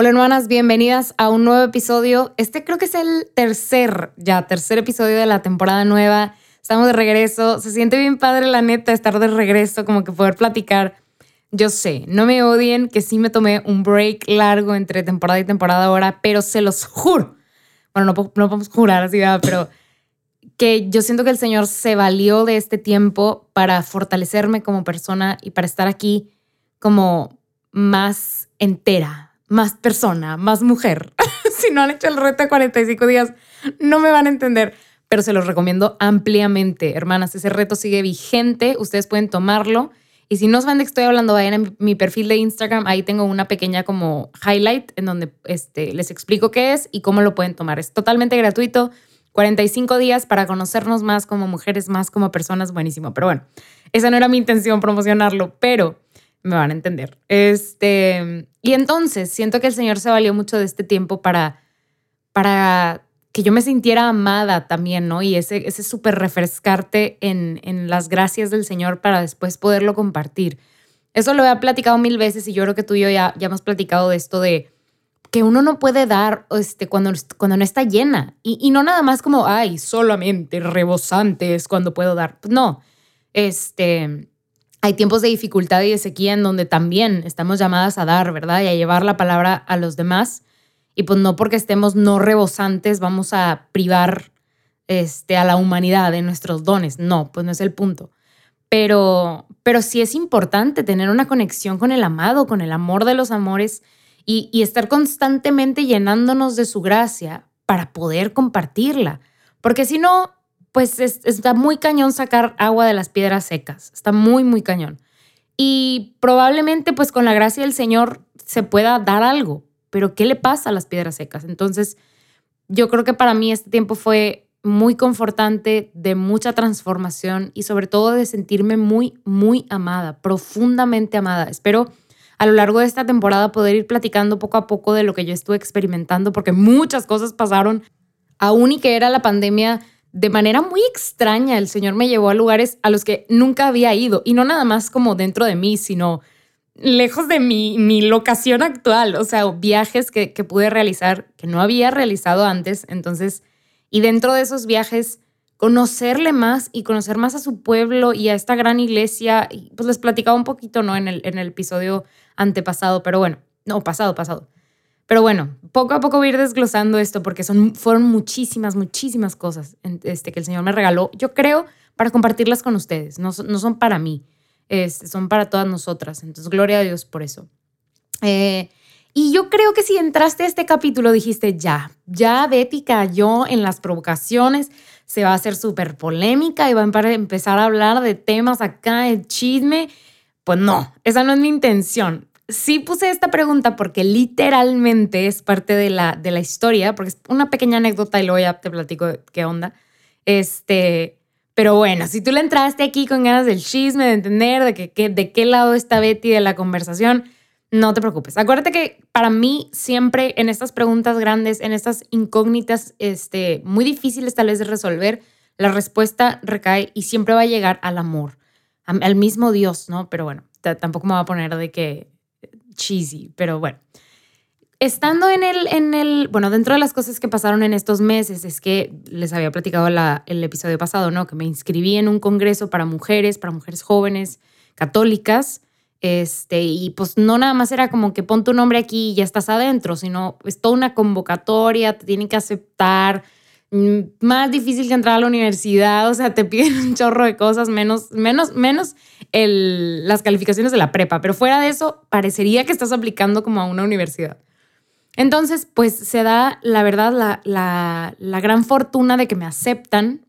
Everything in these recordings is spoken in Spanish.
Hola hermanas, bienvenidas a un nuevo episodio. Este creo que es el tercer, ya, tercer episodio de la temporada nueva. Estamos de regreso. Se siente bien padre la neta estar de regreso, como que poder platicar. Yo sé, no me odien que sí me tomé un break largo entre temporada y temporada ahora, pero se los juro. Bueno, no, no podemos jurar así, pero que yo siento que el Señor se valió de este tiempo para fortalecerme como persona y para estar aquí como más entera, más persona, más mujer. si no han hecho el reto de 45 días, no me van a entender, pero se los recomiendo ampliamente, hermanas. Ese reto sigue vigente, ustedes pueden tomarlo. Y si no saben de qué estoy hablando, vayan a mi perfil de Instagram, ahí tengo una pequeña como highlight en donde este, les explico qué es y cómo lo pueden tomar. Es totalmente gratuito, 45 días para conocernos más como mujeres, más como personas, buenísimo. Pero bueno, esa no era mi intención promocionarlo, pero me van a entender. Este, y entonces siento que el Señor se valió mucho de este tiempo para, para que yo me sintiera amada también, ¿no? Y ese, ese súper refrescarte en, en las gracias del Señor para después poderlo compartir. Eso lo he platicado mil veces y yo creo que tú y yo ya, ya hemos platicado de esto de que uno no puede dar este, cuando, cuando no está llena. Y, y no nada más como, ay, solamente rebosante es cuando puedo dar. No, este, hay tiempos de dificultad y de sequía en donde también estamos llamadas a dar, ¿verdad? Y a llevar la palabra a los demás. Y pues no porque estemos no rebosantes vamos a privar este, a la humanidad de nuestros dones. No, pues no es el punto. Pero, pero sí es importante tener una conexión con el amado, con el amor de los amores y, y estar constantemente llenándonos de su gracia para poder compartirla. Porque si no, pues está muy cañón sacar agua de las piedras secas. Está muy, muy cañón. Y probablemente pues con la gracia del Señor se pueda dar algo, pero ¿qué le pasa a las piedras secas? Entonces, yo creo que para mí este tiempo fue muy confortante, de mucha transformación y sobre todo de sentirme muy, muy amada, profundamente amada. Espero a lo largo de esta temporada poder ir platicando poco a poco de lo que yo estuve experimentando, porque muchas cosas pasaron, aún y que era la pandemia de manera muy extraña el Señor me llevó a lugares a los que nunca había ido y no nada más como dentro de mí, sino lejos de mi, mi locación actual, o sea, viajes que, que pude realizar que no había realizado antes. Entonces, y dentro de esos viajes, conocerle más y conocer más a su pueblo y a esta gran iglesia. Pues les platicaba un poquito, ¿no? En el, en el episodio antepasado, pero bueno, no, pasado, pasado. Pero bueno, poco a poco voy a ir desglosando esto porque son, fueron muchísimas, muchísimas cosas este, que el Señor me regaló. Yo creo para compartirlas con ustedes, no, no son para mí, son para todas nosotras. Entonces, gloria a Dios por eso. Eh, y yo creo que si entraste a este capítulo dijiste, ya, ya Betty cayó en las provocaciones, se va a hacer súper polémica y va a empezar a hablar de temas acá, el chisme. Pues no, esa no es mi intención sí puse esta pregunta porque literalmente es parte de la, de la historia, porque es una pequeña anécdota y luego ya te platico qué onda. Este, pero bueno, si tú le entraste aquí con ganas del chisme, de entender de, que, de qué lado está Betty de la conversación, no te preocupes. Acuérdate que para mí siempre en estas preguntas grandes, en estas incógnitas este, muy difíciles tal vez de resolver, la respuesta recae y siempre va a llegar al amor, al mismo Dios, ¿no? Pero bueno, tampoco me va a poner de que cheesy, pero bueno. Estando en el, en el, bueno, dentro de las cosas que pasaron en estos meses es que les había platicado la, el episodio pasado, ¿no? Que me inscribí en un congreso para mujeres, para mujeres jóvenes católicas, este, y pues no nada más era como que pon tu nombre aquí y ya estás adentro, sino es toda una convocatoria, te tienen que aceptar, más difícil que entrar a la universidad, o sea, te piden un chorro de cosas, menos, menos, menos las calificaciones de la prepa, pero fuera de eso, parecería que estás aplicando como a una universidad. Entonces, pues se da, la verdad, la, la, la gran fortuna de que me aceptan,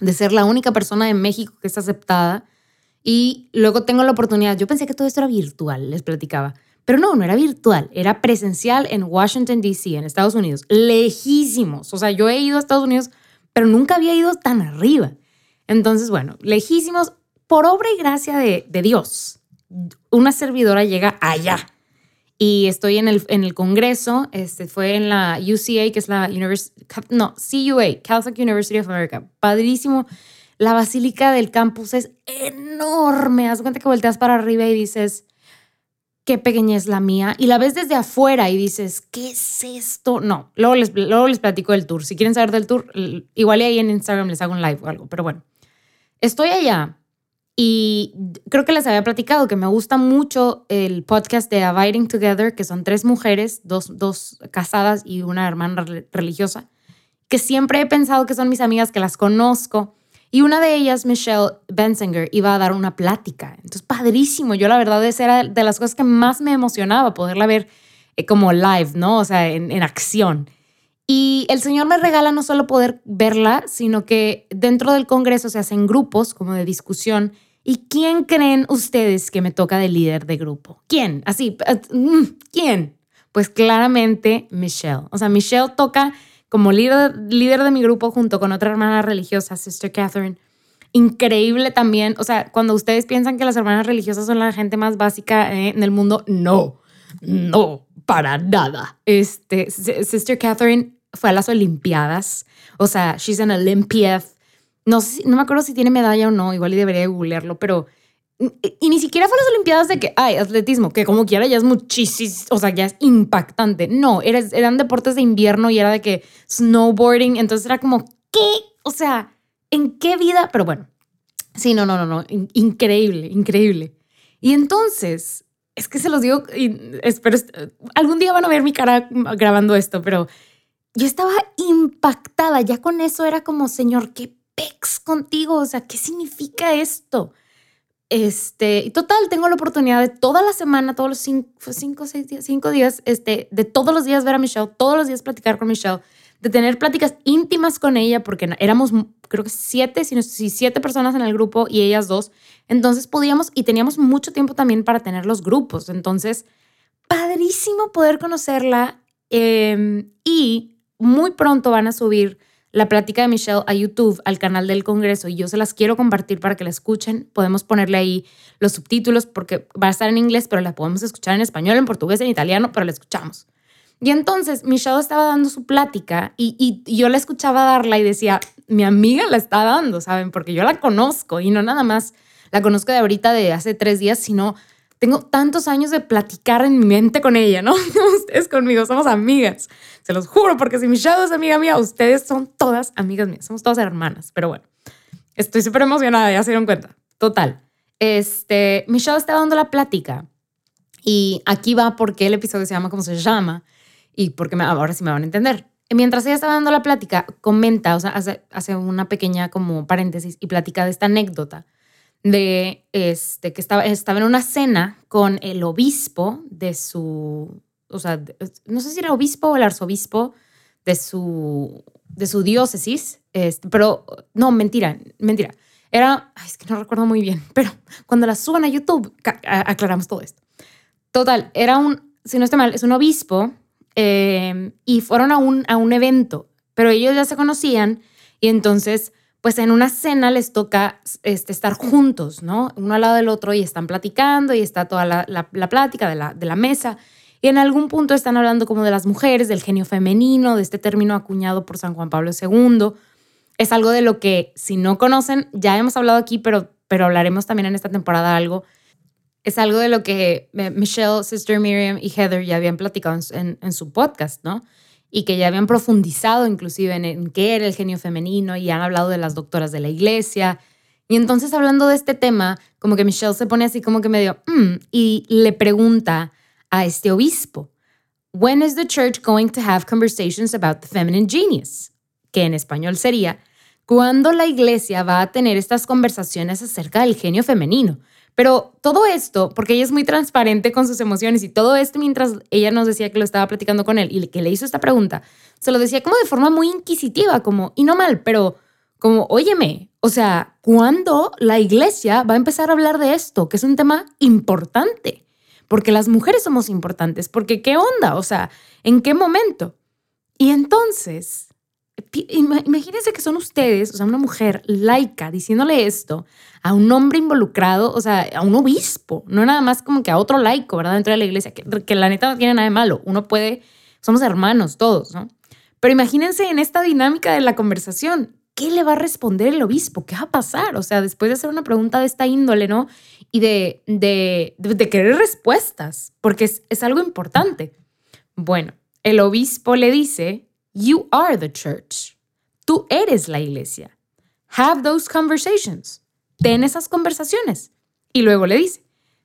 de ser la única persona de México que está aceptada. Y luego tengo la oportunidad, yo pensé que todo esto era virtual, les platicaba, pero no, no era virtual, era presencial en Washington, D.C., en Estados Unidos, lejísimos. O sea, yo he ido a Estados Unidos, pero nunca había ido tan arriba. Entonces, bueno, lejísimos, por obra y gracia de, Dios, una servidora llega allá. Y estoy en el, en el Congreso, este, fue en la UCA, que es la University, no, CUA, Catholic University of America. Padrísimo. La basílica del campus es enorme. Haz cuenta que volteas para arriba y dices, qué pequeña es la mía. Y la ves desde afuera y dices, ¿qué es esto? No, luego les, luego les platico del tour. Si quieren saber del tour, igual ahí en Instagram les hago un live o algo. Pero bueno, estoy allá y creo que les había platicado que me gusta mucho el podcast de Abiding Together, que son tres mujeres, dos, dos casadas y una hermana religiosa, que siempre he pensado que son mis amigas, que las conozco. Y una de ellas, Michelle Bensinger, iba a dar una plática. Entonces, padrísimo. Yo la verdad, esa era de las cosas que más me emocionaba, poderla ver eh, como live, ¿no? O sea, en, en acción. Y el Señor me regala no solo poder verla, sino que dentro del Congreso se hacen grupos como de discusión ¿Y quién creen ustedes que me toca de líder de grupo? ¿Quién? Así, eh, mm, ¿quién? Pues claramente Michelle. O sea, Michelle toca como líder, líder de mi grupo junto con otra hermana religiosa, Sister Catherine. Increíble también. O sea, cuando ustedes piensan que las hermanas religiosas son la gente más básica eh, en el mundo, no, no, para nada. Este, Sister Catherine fue a las Olimpiadas. O sea, she's an Olympiad no, no me acuerdo si tiene medalla o no, igual y debería googlearlo, pero... Y ni siquiera fue las Olimpiadas de que, ay, atletismo, que como quiera ya es muchísimo, o sea, ya es impactante. No, eran deportes de invierno y era de que snowboarding, entonces era como, ¿qué? O sea, ¿en qué vida? Pero bueno, sí, no, no, no, no, increíble, increíble. Y entonces, es que se los digo, espero, algún día van a ver mi cara grabando esto, pero yo estaba impactada, ya con eso era como, señor, ¿qué pex contigo, o sea, ¿qué significa esto? Este, y total, tengo la oportunidad de toda la semana, todos los cinco, cinco, seis días, cinco días, este, de todos los días ver a Michelle, todos los días platicar con Michelle, de tener pláticas íntimas con ella, porque éramos, creo que siete, si no siete personas en el grupo y ellas dos. Entonces podíamos y teníamos mucho tiempo también para tener los grupos. Entonces, padrísimo poder conocerla em, y muy pronto van a subir la plática de Michelle a YouTube, al canal del Congreso, y yo se las quiero compartir para que la escuchen. Podemos ponerle ahí los subtítulos porque va a estar en inglés, pero la podemos escuchar en español, en portugués, en italiano, pero la escuchamos. Y entonces Michelle estaba dando su plática y, y, yo la escuchaba darla y decía, mi amiga la está dando, ¿saben? Porque yo la conozco y no nada más la conozco de ahorita, de hace tres días, sino tengo tantos años de platicar en mi mente con ella, ¿no? Ustedes conmigo, somos amigas. Se los juro, porque si Michelle es amiga mía, ustedes son todas amigas mías, somos todas hermanas. Pero bueno, estoy súper emocionada, ya se dieron cuenta. Total. Este, Michelle está dando la plática y aquí va porque el episodio se llama como se llama y porque me, ahora sí me van a entender. Mientras ella estaba dando la plática, comenta, o sea, hace, hace una pequeña como paréntesis y platica de esta anécdota de este, que estaba, estaba en una cena con el obispo de su, o sea, no sé si era obispo o el arzobispo de su, de su diócesis, este, pero no, mentira, mentira. Era, es que no recuerdo muy bien, pero cuando la suban a YouTube, aclaramos todo esto. Total, era un, si no estoy mal, es un obispo eh, y fueron a un, a un evento, pero ellos ya se conocían y entonces pues en una cena les toca este, estar juntos, ¿no? Uno al lado del otro y están platicando y está toda la, plática de la, mesa. Y en algún punto están hablando como de las mujeres, del genio femenino, de este término acuñado por San Juan Pablo II. Es algo de lo que, si no conocen, ya hemos hablado aquí, pero, pero hablaremos también en esta temporada algo. Es algo de lo que Michelle, Sister Miriam y Heather ya habían platicado en, en su podcast, ¿no? Y que ya habían profundizado inclusive en, qué era el genio femenino y han hablado de las doctoras de la iglesia. Y entonces hablando de este tema, como que Michelle se pone así como que medio, mm", y le pregunta a este obispo, When is the church going to have conversations about the feminine genius? Que en español sería, ¿cuándo la iglesia va a tener estas conversaciones acerca del genio femenino? Pero todo esto, porque ella es muy transparente con sus emociones y todo esto mientras ella nos decía que lo estaba platicando con él y que le hizo esta pregunta, se lo decía como de forma muy inquisitiva, como, y no mal, pero como, óyeme, O sea, ¿cuándo la iglesia va a empezar a hablar de esto? Que es un tema importante, porque las mujeres somos importantes, porque ¿qué onda? O sea, ¿en qué momento? Y entonces, imagínense que son ustedes, o sea, una mujer laica diciéndole esto a un hombre involucrado, o sea, a un obispo, no nada más como que a otro laico, ¿verdad? Dentro de la iglesia, que, la neta no tiene nada de malo. Uno puede, somos hermanos todos, ¿no? Pero imagínense en esta dinámica de la conversación, ¿qué le va a responder el obispo? ¿Qué va a pasar? O sea, después de hacer una pregunta de esta índole, ¿no? Y de, de, de, querer respuestas, porque es, es algo importante. Bueno, el obispo le dice, You are the church. Tú eres la iglesia. Have those conversations. Ten esas conversaciones. Y luego le dice,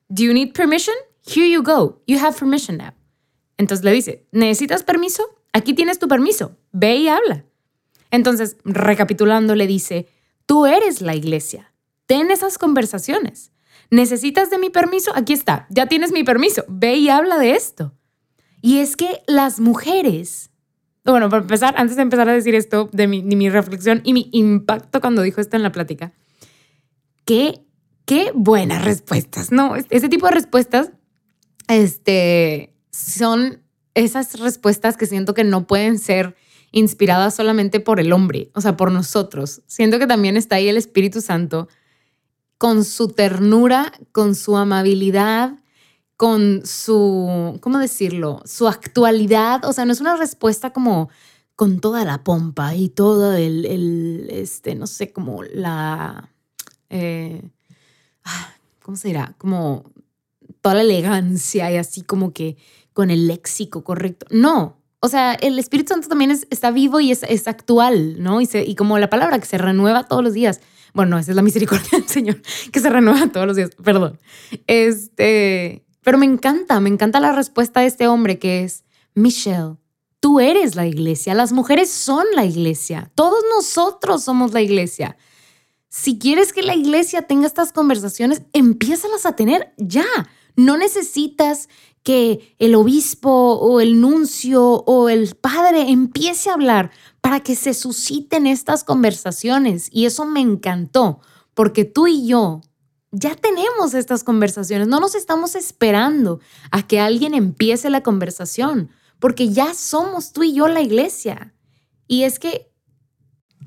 Do you need permission? Here you go. You have permission now. Entonces le dice, ¿necesitas permiso? Aquí tienes tu permiso. Ve y habla. Entonces, recapitulando, le dice, tú eres la iglesia. Ten esas conversaciones. ¿Necesitas de mi permiso? Aquí está. Ya tienes mi permiso. Ve y habla de esto. Y es que las mujeres bueno, para empezar, antes de empezar a decir esto, de mi, reflexión y mi impacto cuando dijo esto en la plática, qué, qué buenas respuestas, ¿no? Ese tipo de respuestas, este, son esas respuestas que siento que no pueden ser inspiradas solamente por el hombre, o sea, por nosotros. Siento que también está ahí el Espíritu Santo con su ternura, con su amabilidad, con su, ¿cómo decirlo? Su actualidad. O sea, no es una respuesta como con toda la pompa y todo el, este, no sé, como la, eh, ah, ¿cómo se dirá? Como toda la elegancia y así como que con el léxico correcto. No, o sea, el Espíritu Santo también es, está vivo y es, es actual, ¿no? Y, y como la palabra que se renueva todos los días. Bueno, esa es la misericordia del Señor, que se renueva todos los días, perdón. Este, pero me encanta, me encanta la respuesta de este hombre que es, Michelle, tú eres la iglesia, las mujeres son la iglesia, todos nosotros somos la iglesia. Si quieres que la iglesia tenga estas conversaciones, empiézalas a tener ya. No necesitas que el obispo o el nuncio o el padre empiece a hablar para que se susciten estas conversaciones. Y eso me encantó, porque tú y yo ya tenemos estas conversaciones, no nos estamos esperando a que alguien empiece la conversación, porque ya somos tú y yo la iglesia. Y es que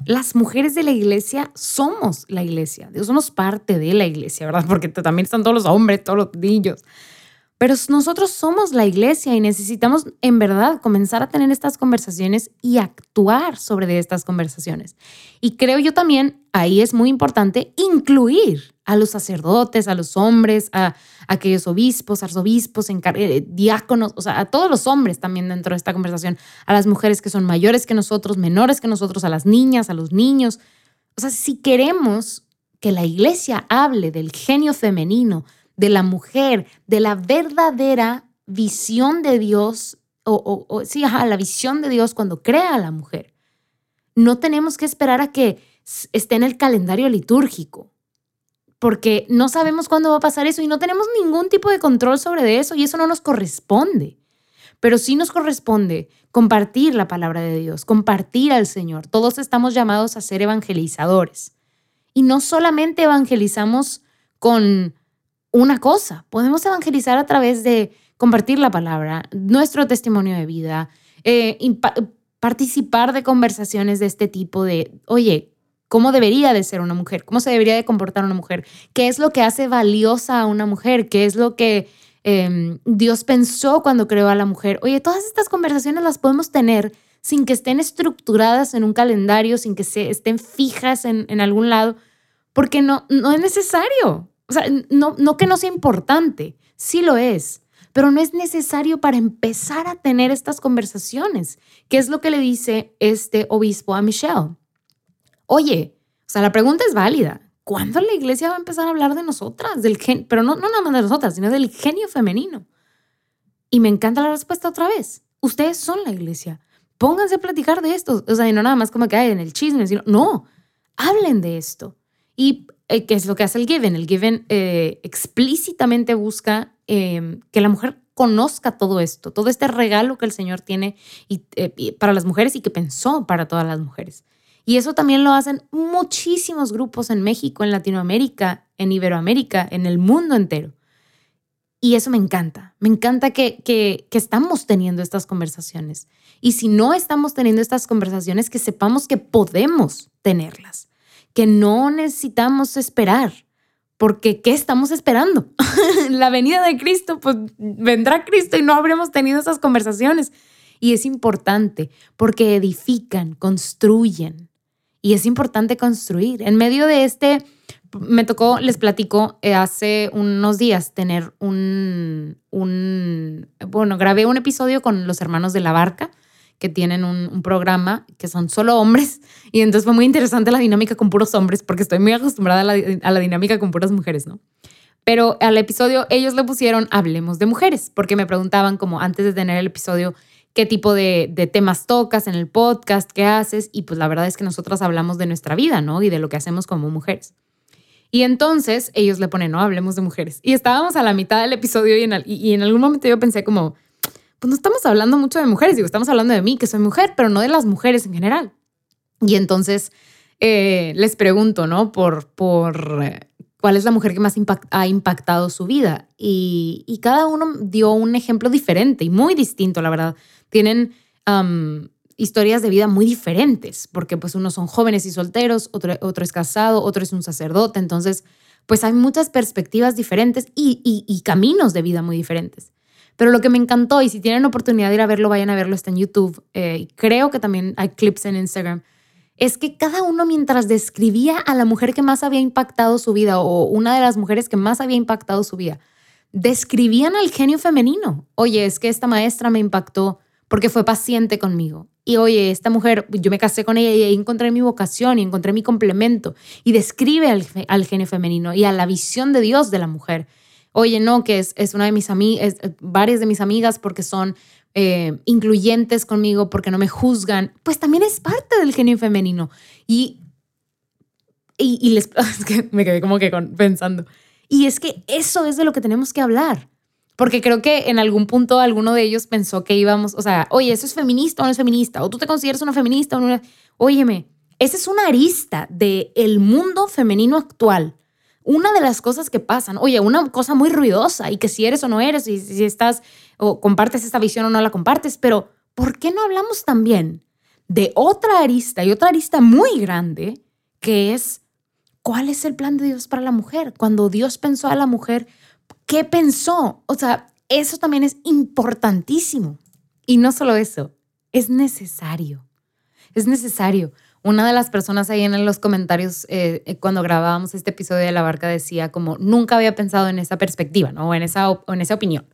las mujeres de la iglesia somos la iglesia, Dios somos parte de la iglesia, ¿verdad? Porque también están todos los hombres, todos los niños. Pero nosotros somos la iglesia y necesitamos en verdad comenzar a tener estas conversaciones y actuar sobre estas conversaciones. Y creo yo también, ahí es muy importante incluir a los sacerdotes, a los hombres, a, aquellos obispos, arzobispos, eh, diáconos, o sea, a todos los hombres también dentro de esta conversación, a las mujeres que son mayores que nosotros, menores que nosotros, a las niñas, a los niños. O sea, si queremos que la iglesia hable del genio femenino, de la mujer, de la verdadera visión de Dios, o, sí, ajá, la visión de Dios cuando crea a la mujer. No tenemos que esperar a que esté en el calendario litúrgico, porque no sabemos cuándo va a pasar eso y no tenemos ningún tipo de control sobre eso y eso no nos corresponde. Pero sí nos corresponde compartir la palabra de Dios, compartir al Señor. Todos estamos llamados a ser evangelizadores. Y no solamente evangelizamos con una cosa. Podemos evangelizar a través de compartir la palabra, nuestro testimonio de vida, eh, participar de conversaciones de este tipo de, oye, ¿cómo debería de ser una mujer? ¿Cómo se debería de comportar una mujer? ¿Qué es lo que hace valiosa a una mujer? ¿Qué es lo que em, Dios pensó cuando creó a la mujer? Oye, todas estas conversaciones las podemos tener sin que estén estructuradas en un calendario, sin que se estén fijas en, algún lado, porque no, no es necesario. O sea, no, no que no sea importante, sí lo es, pero no es necesario para empezar a tener estas conversaciones, ¿Qué es lo que le dice este obispo a Michelle. Oye, o sea, la pregunta es válida. ¿Cuándo la iglesia va a empezar a hablar de nosotras? Del gen pero no, no nada más de nosotras, sino del genio femenino. Y me encanta la respuesta otra vez. Ustedes son la iglesia. Pónganse a platicar de esto. O sea, y no nada más como que hay en el chisme, sino, no, hablen de esto. Y eh, ¿qué es lo que hace el Given? El Given eh, explícitamente busca em, que la mujer conozca todo esto, todo este regalo que el Señor tiene y, eh, para las mujeres y que pensó para todas las mujeres. Y eso también lo hacen muchísimos grupos en México, en Latinoamérica, en Iberoamérica, en el mundo entero. Y eso me encanta. Me encanta que, que, estamos teniendo estas conversaciones. Y si no estamos teniendo estas conversaciones, que sepamos que podemos tenerlas, que no necesitamos esperar. Porque ¿qué estamos esperando? la venida de Cristo, pues vendrá Cristo y no habremos tenido esas conversaciones. Y es importante porque edifican, construyen. Y es importante construir. En medio de este me tocó, les platico, eh, hace unos días tener un, un, bueno, grabé un episodio con los hermanos de la barca, que tienen un, programa que son solo hombres, y entonces fue muy interesante la dinámica con puros hombres, porque estoy muy acostumbrada a la, a la dinámica con puras mujeres, ¿no? Pero al episodio ellos le pusieron Hablemos de mujeres, porque me preguntaban como antes de tener el episodio, qué tipo de, temas tocas en el podcast, qué haces, y pues la verdad es que nosotras hablamos de nuestra vida, ¿no? Y de lo que hacemos como mujeres. Y entonces ellos le ponen, no, hablemos de mujeres. Y estábamos a la mitad del episodio y en, algún momento yo pensé como, pues no estamos hablando mucho de mujeres, digo, estamos hablando de mí, que soy mujer, pero no de las mujeres en general. Y entonces eh, les pregunto, ¿no? Por, por eh, cuál es la mujer que más ha impactado su vida. Y, cada uno dio un ejemplo diferente y muy distinto, la verdad. Tienen historias de vida muy diferentes, porque pues unos son jóvenes y solteros, otro, es casado, otro es un sacerdote, entonces pues hay muchas perspectivas diferentes y, y, caminos de vida muy diferentes. Pero lo que me encantó, y si tienen oportunidad de ir a verlo, vayan a verlo, está en YouTube, eh, creo que también hay clips en Instagram, es que cada uno mientras describía a la mujer que más había impactado su vida o una de las mujeres que más había impactado su vida, describían al genio femenino. Oye, es que esta maestra me impactó porque fue paciente conmigo. Y oye, esta mujer, yo me casé con ella y ahí encontré mi vocación y encontré mi complemento. Y describe al, al genio femenino y a la visión de Dios de la mujer. Oye, no, que es, una de mis amigas, varias de mis amigas porque son eh, incluyentes conmigo, porque no me juzgan. Pues también es parte del genio femenino. Y, y les, es que me quedé como que pensando. Y es que eso es de lo que tenemos que hablar. Porque creo que en algún punto alguno de ellos pensó que íbamos, o sea, oye, ¿eso es feminista o no es feminista? ¿O tú te consideras una feminista o no? Óyeme, esa es una arista del el mundo femenino actual. Una de las cosas que pasan, oye, una cosa muy ruidosa y que si eres o no eres, y si estás o compartes esta visión o no la compartes, pero ¿por qué no hablamos también de otra arista y otra arista muy grande que es cuál es el plan de Dios para la mujer? Cuando Dios pensó a la mujer, ¿Qué pensó? O sea, eso también es importantísimo. Y no solo eso, es necesario. Es necesario. Una de las personas ahí en los comentarios eh, eh, cuando grabábamos este episodio de La Barca decía como nunca había pensado en esa perspectiva, ¿no? O en esa, en esa opinión.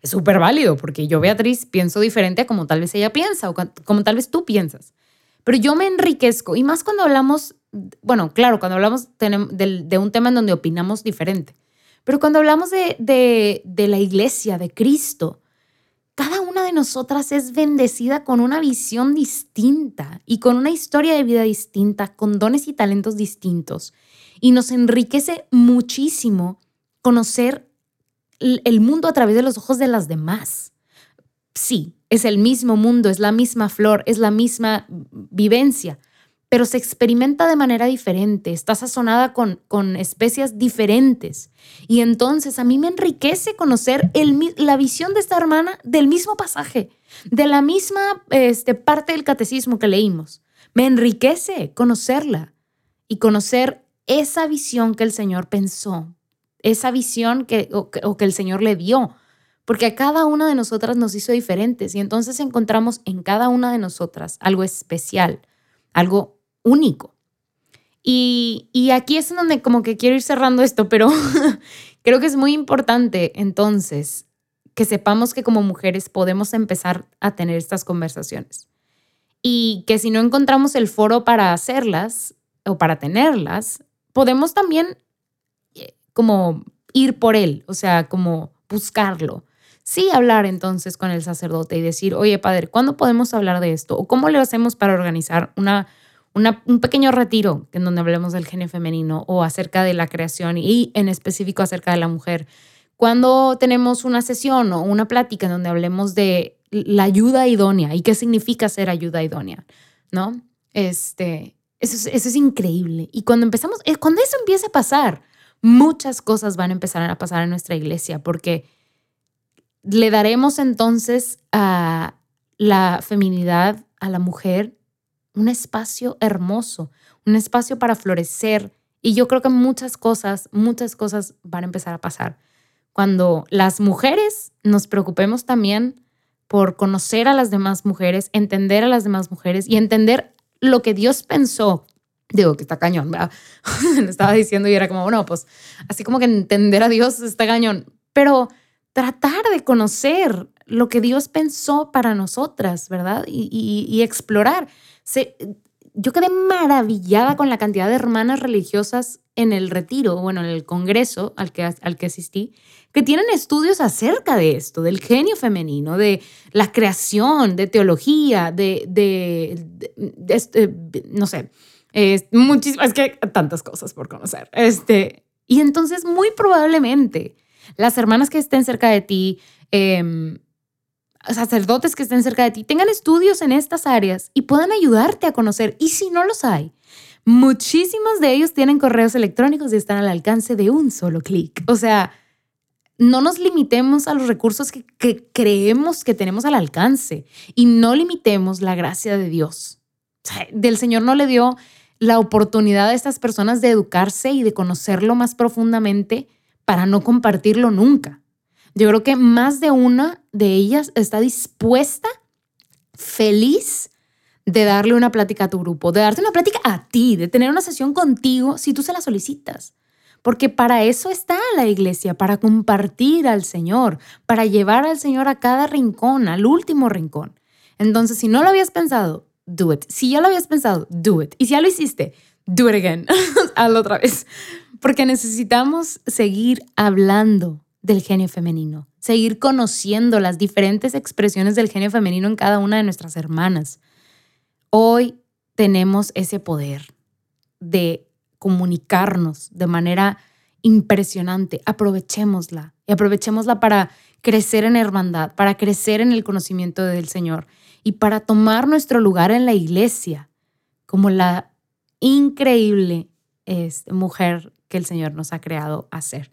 Es súper válido porque yo, Beatriz, pienso diferente a como tal vez ella piensa o como tal vez tú piensas. Pero yo me enriquezco y más cuando hablamos, bueno, claro, cuando hablamos de, de un tema en donde opinamos diferente. Pero cuando hablamos de, de, la iglesia, de Cristo, cada una de nosotras es bendecida con una visión distinta y con una historia de vida distinta, con dones y talentos distintos. Y nos enriquece muchísimo conocer el mundo a través de los ojos de las demás. Sí, es el mismo mundo, es la misma flor, es la misma vivencia, pero se experimenta de manera diferente, está sazonada con, con especias diferentes. Y entonces a mí me enriquece conocer la visión de esta hermana del mismo pasaje, de la misma este, parte del catecismo que leímos. Me enriquece conocerla y conocer esa visión que el Señor pensó, esa visión que, o, o que el Señor le dio, porque a cada una de nosotras nos hizo diferentes y entonces encontramos en cada una de nosotras algo especial, algo único. Y, y aquí es donde como que quiero ir cerrando esto, pero creo que es muy importante entonces que sepamos que como mujeres podemos empezar a tener estas conversaciones. Y que si no encontramos el foro para hacerlas o para tenerlas, podemos también eh, como ir por él, o sea, como buscarlo. Sí hablar entonces con el sacerdote y decir, oye, padre, ¿cuándo podemos hablar de esto? ¿O cómo le hacemos para organizar una un pequeño retiro en donde hablemos del genio femenino o acerca de la creación y en específico acerca de la mujer. Cuando tenemos una sesión o una plática en donde hablemos de la ayuda idónea y qué significa ser ayuda idónea, ¿no? Este, Eso es, eso es increíble. Y cuando empezamos, eh, cuando eso empieza a pasar, muchas cosas van a empezar a pasar en nuestra iglesia porque le daremos entonces a la feminidad, a la mujer, un espacio hermoso, un espacio para florecer. Y yo creo que muchas cosas, muchas cosas van a empezar a pasar. Cuando las mujeres nos preocupemos también por conocer a las demás mujeres, entender a las demás mujeres y entender lo que Dios pensó. Digo que está cañón, ¿verdad? Me estaba diciendo y era como, bueno, pues así como que entender a Dios está cañón. Pero tratar de conocer lo que Dios pensó para nosotras, ¿verdad? Y, explorar. yo quedé maravillada con la cantidad de hermanas religiosas en el retiro, bueno, en el congreso al que, al que asistí, que tienen estudios acerca de esto, del genio femenino, de la creación, de teología, de, este, no sé, es muchísimas, es que tantas cosas por conocer. Este, y entonces muy probablemente las hermanas que estén cerca de ti, em, sacerdotes que estén cerca de ti, tengan estudios en estas áreas y puedan ayudarte a conocer. Y si no los hay, muchísimos de ellos tienen correos electrónicos y están al alcance de un solo clic. O sea, no nos limitemos a los recursos que, creemos que tenemos al alcance y no limitemos la gracia de Dios. del Señor no le dio la oportunidad a estas personas de educarse y de conocerlo más profundamente para no compartirlo nunca. Yo creo que más de una de ellas está dispuesta, feliz, de darle una plática a tu grupo, de darte una plática a ti, de tener una sesión contigo si tú se la solicitas. Porque para eso está la iglesia, para compartir al Señor, para llevar al Señor a cada rincón, al último rincón. Entonces, si no lo habías pensado, do it. Si ya lo habías pensado, do it. Y si ya lo hiciste, do it again. Hazlo otra vez porque necesitamos seguir hablando del genio femenino, seguir conociendo las diferentes expresiones del genio femenino en cada una de nuestras hermanas. Hoy tenemos ese poder de comunicarnos de manera impresionante. Aprovechémosla y aprovechémosla para crecer en hermandad, para crecer en el conocimiento del Señor y para tomar nuestro lugar en la iglesia como la increíble este, mujer que el Señor nos ha creado a ser.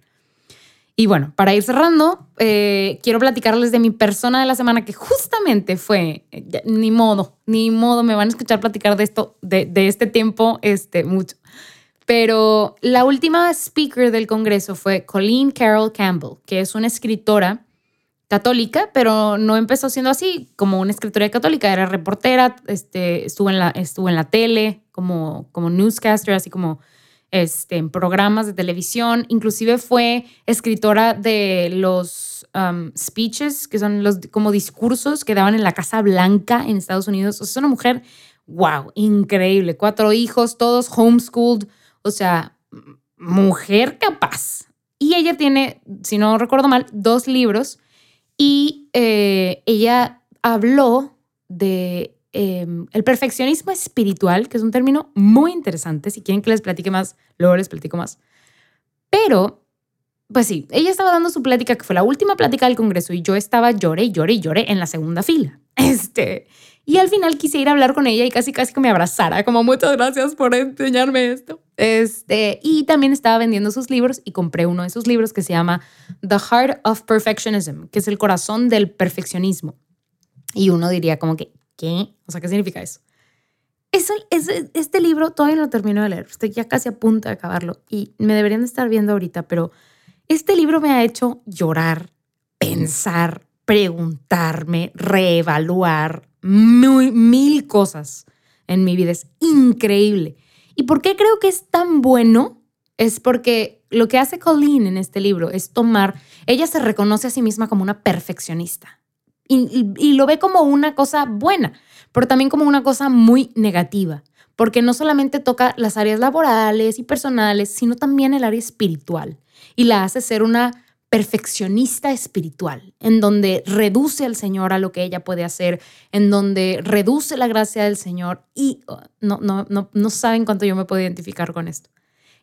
Y bueno, para ir cerrando, eh, quiero platicarles de mi persona de la semana que justamente fue, eh, ni modo, ni modo, me van a escuchar platicar de esto, de, de este tiempo, este, mucho. Pero la última speaker del Congreso fue Colleen Carol Campbell, que es una escritora católica, pero no empezó siendo así como una escritora católica, era reportera, este, estuvo, en la, estuvo en la tele como, como newscaster, así como este, en programas de televisión, inclusive fue escritora de los um, speeches, que son los como discursos que daban en la Casa Blanca en Estados Unidos. O sea, es una mujer, wow, increíble, cuatro hijos, todos homeschooled, o sea, mujer capaz. Y ella tiene, si no recuerdo mal, dos libros y eh, ella habló de Em, el perfeccionismo espiritual, que es un término muy interesante. Si quieren que les platique más, luego les platico más. Pero, pues sí, ella estaba dando su plática, que fue la última plática del Congreso, y yo estaba lloré lloré lloré en la segunda fila. Este, y al final quise ir a hablar con ella y casi casi que me abrazara, como muchas gracias por enseñarme esto. Este, y también estaba vendiendo sus libros y compré uno de sus libros que se llama The Heart of Perfectionism, que es el corazón del perfeccionismo. Y uno diría como que, ¿Qué? O sea, ¿qué significa eso? Eso, este libro todavía no lo termino de leer. Estoy ya casi a punto de acabarlo y me deberían de estar viendo ahorita, pero este libro me ha hecho llorar, pensar, preguntarme, reevaluar muy, mil cosas en mi vida. Es increíble. ¿Y por qué creo que es tan bueno? Es porque lo que hace Colleen en este libro es tomar, ella se reconoce a sí misma como una perfeccionista y, lo ve como una cosa buena, pero también como una cosa muy negativa, porque no solamente toca las áreas laborales y personales, sino también el área espiritual y la hace ser una perfeccionista espiritual, en donde reduce al Señor a lo que ella puede hacer, en donde reduce la gracia del Señor y oh, no, no, no, no saben cuánto yo me puedo identificar con esto.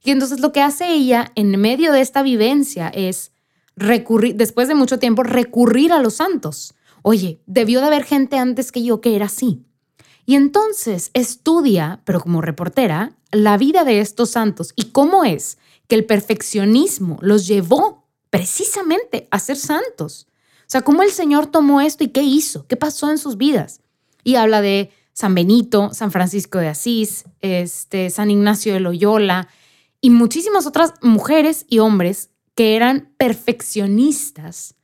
Y entonces lo que hace ella en medio de esta vivencia es recurrir, después de mucho tiempo, recurrir a los santos, Oye, debió de haber gente antes que yo que era así. Y entonces estudia, pero como reportera, la vida de estos santos y cómo es que el perfeccionismo los llevó precisamente a ser santos. O sea, cómo el Señor tomó esto y qué hizo, qué pasó en sus vidas. Y habla de San Benito, San Francisco de Asís, este, San Ignacio de Loyola y muchísimas otras mujeres y hombres que eran perfeccionistas,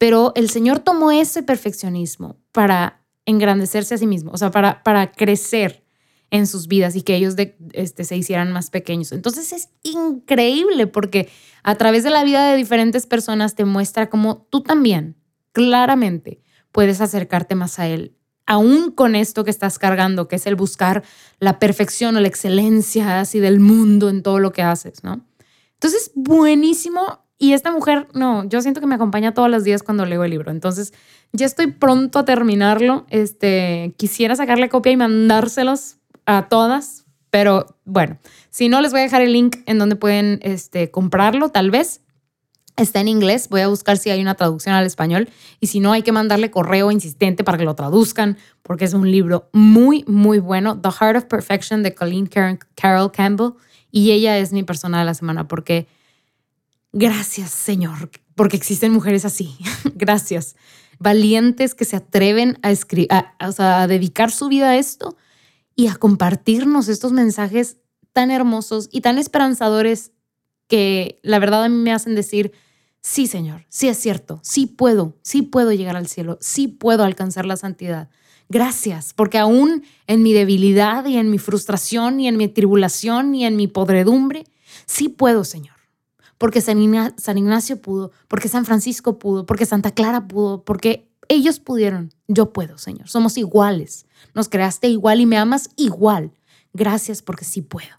pero el Señor tomó ese perfeccionismo para engrandecerse a sí mismo, o sea, para, para crecer en sus vidas y que ellos este, se hicieran más pequeños. Entonces es increíble porque a través de la vida de diferentes personas te muestra cómo tú también, claramente, puedes acercarte más a Él. Aún con esto que estás cargando, que es el buscar la perfección o la excelencia así del mundo en todo lo que haces, ¿no? Entonces, buenísimo. Y esta mujer, no, yo siento que me acompaña todos los días cuando leo el libro. Entonces, ya estoy pronto a terminarlo. Este, quisiera sacarle copia y mandárselos a todas, pero bueno, si no, les voy a dejar el link en donde pueden este, comprarlo, tal vez. Está en inglés, voy a buscar si hay una traducción al español y si no hay que mandarle correo insistente para que lo traduzcan porque es un libro muy, muy bueno, The Heart of Perfection de Colleen Carol Campbell y ella es mi persona de la semana porque gracias Señor, porque existen mujeres así, gracias, valientes que se atreven a, escribir, a dedicar su vida a esto y a compartirnos estos mensajes tan hermosos y tan esperanzadores que la verdad a mí me hacen decir, sí Señor, sí es cierto, sí puedo, sí puedo llegar al cielo, sí puedo alcanzar la santidad. Gracias, porque aún en mi debilidad y en mi frustración y en mi tribulación y en mi podredumbre, sí puedo, Señor. Porque San Ignacio pudo, porque San Francisco pudo, porque Santa Clara pudo, porque ellos pudieron, yo puedo, Señor. Somos iguales. Nos creaste igual y me amas igual. Gracias porque sí puedo.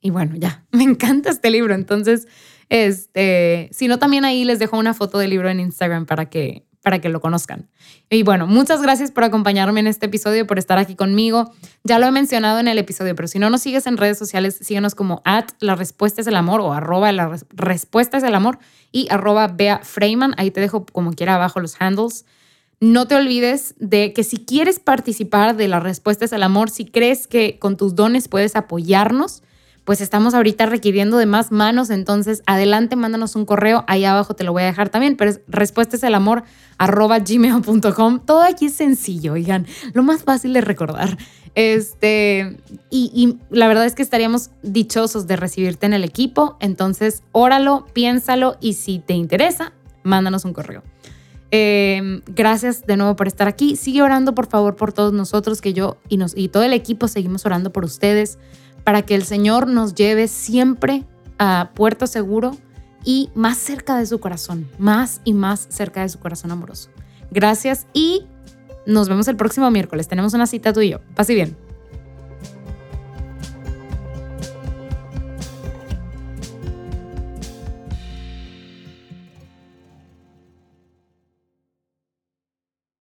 Y bueno, ya, me encanta este libro. Entonces, este, si no, también ahí les dejo una foto del libro en Instagram para que, para que lo conozcan. Y bueno, muchas gracias por acompañarme en este episodio, por estar aquí conmigo. Ya lo he mencionado en el episodio, pero si no nos sigues en redes sociales, síguenos como at la respuesta es el amor o arroba la respuesta es el amor y arroba Bea Freeman. Ahí te dejo como quiera abajo los handles. No te olvides de que si quieres participar de las respuestas al amor, si crees que con tus dones puedes apoyarnos, pues estamos ahorita requiriendo de más manos, entonces adelante, mándanos un correo, ahí abajo te lo voy a dejar también, pero es respuestasalamor arroba gmail.com. Todo aquí es sencillo, oigan, lo más fácil de recordar. Este, y, y, la verdad es que estaríamos dichosos de recibirte en el equipo, entonces óralo, piénsalo y si te interesa, mándanos un correo. Em, gracias de nuevo por estar aquí. Sigue orando, por favor, por todos nosotros, que yo y, nos, y todo el equipo seguimos orando por ustedes, para que el Señor nos lleve siempre a puerto seguro y más cerca de su corazón, más y más cerca de su corazón amoroso. Gracias y nos vemos el próximo miércoles. Tenemos una cita tú y yo. Pase bien.